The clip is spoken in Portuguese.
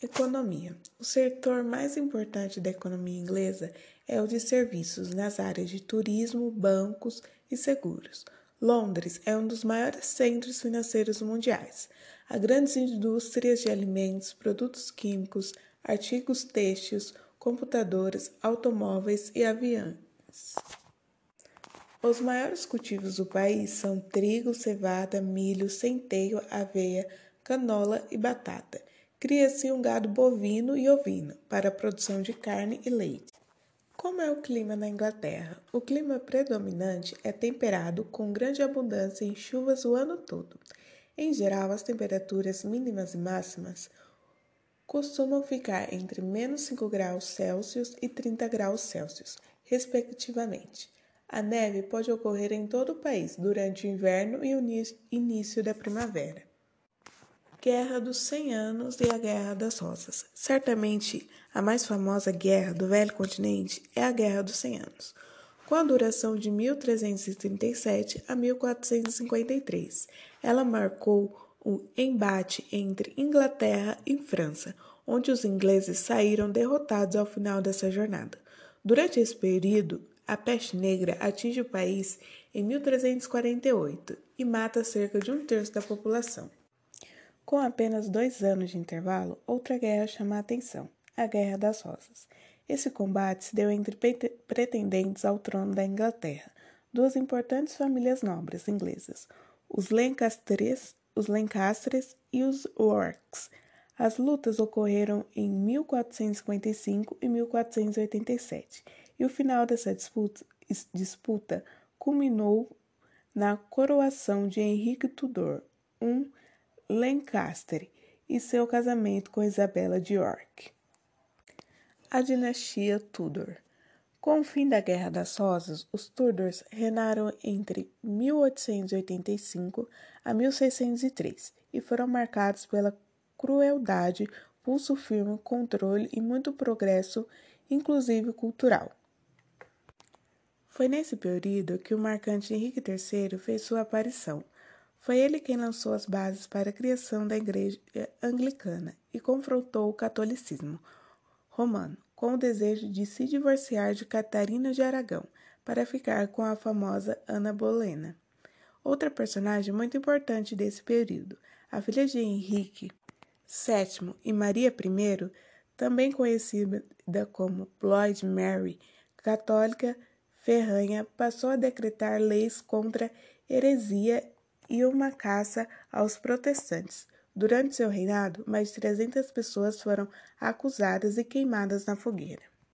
Economia. O setor mais importante da economia inglesa é o de serviços nas áreas de turismo, bancos e seguros. Londres é um dos maiores centros financeiros mundiais. Há grandes indústrias de alimentos, produtos químicos, artigos têxteis, computadores, automóveis e aviões. Os maiores cultivos do país são trigo, cevada, milho, centeio, aveia, canola e batata. Cria-se um gado bovino e ovino para a produção de carne e leite. Como é o clima na Inglaterra? O clima predominante é temperado, com grande abundância em chuvas o ano todo. Em geral, as temperaturas mínimas e máximas costumam ficar entre menos 5 graus Celsius e 30 graus Celsius, respectivamente. A neve pode ocorrer em todo o país durante o inverno e o início da primavera. Guerra dos Cem Anos e a Guerra das Rosas. Certamente, a mais famosa guerra do Velho Continente é a Guerra dos Cem Anos, com a duração de 1337 a 1453. Ela marcou o embate entre Inglaterra e França, onde os ingleses saíram derrotados ao final dessa jornada. Durante esse período, a peste negra atinge o país em 1348 e mata cerca de um terço da população. Com apenas dois anos de intervalo, outra guerra chama a atenção: a Guerra das Rosas. Esse combate se deu entre pretendentes ao trono da Inglaterra, duas importantes famílias nobres inglesas, os Lancastres, os Lancastres e os Yorks. As lutas ocorreram em 1455 e 1487, e o final dessa disputa, disputa culminou na coroação de Henrique Tudor, um Lancaster e seu casamento com Isabela de York. A dinastia Tudor. Com o fim da Guerra das Rosas, os Tudors reinaram entre 1885 a 1603 e foram marcados pela crueldade, pulso firme, controle e muito progresso, inclusive cultural. Foi nesse período que o marcante Henrique III fez sua aparição foi ele quem lançou as bases para a criação da Igreja Anglicana e confrontou o catolicismo romano com o desejo de se divorciar de Catarina de Aragão para ficar com a famosa Ana Bolena. Outra personagem muito importante desse período, a filha de Henrique VII e Maria I, também conhecida como Blood Mary, católica ferranha, passou a decretar leis contra heresia e uma caça aos protestantes. Durante seu reinado, mais de 300 pessoas foram acusadas e queimadas na fogueira.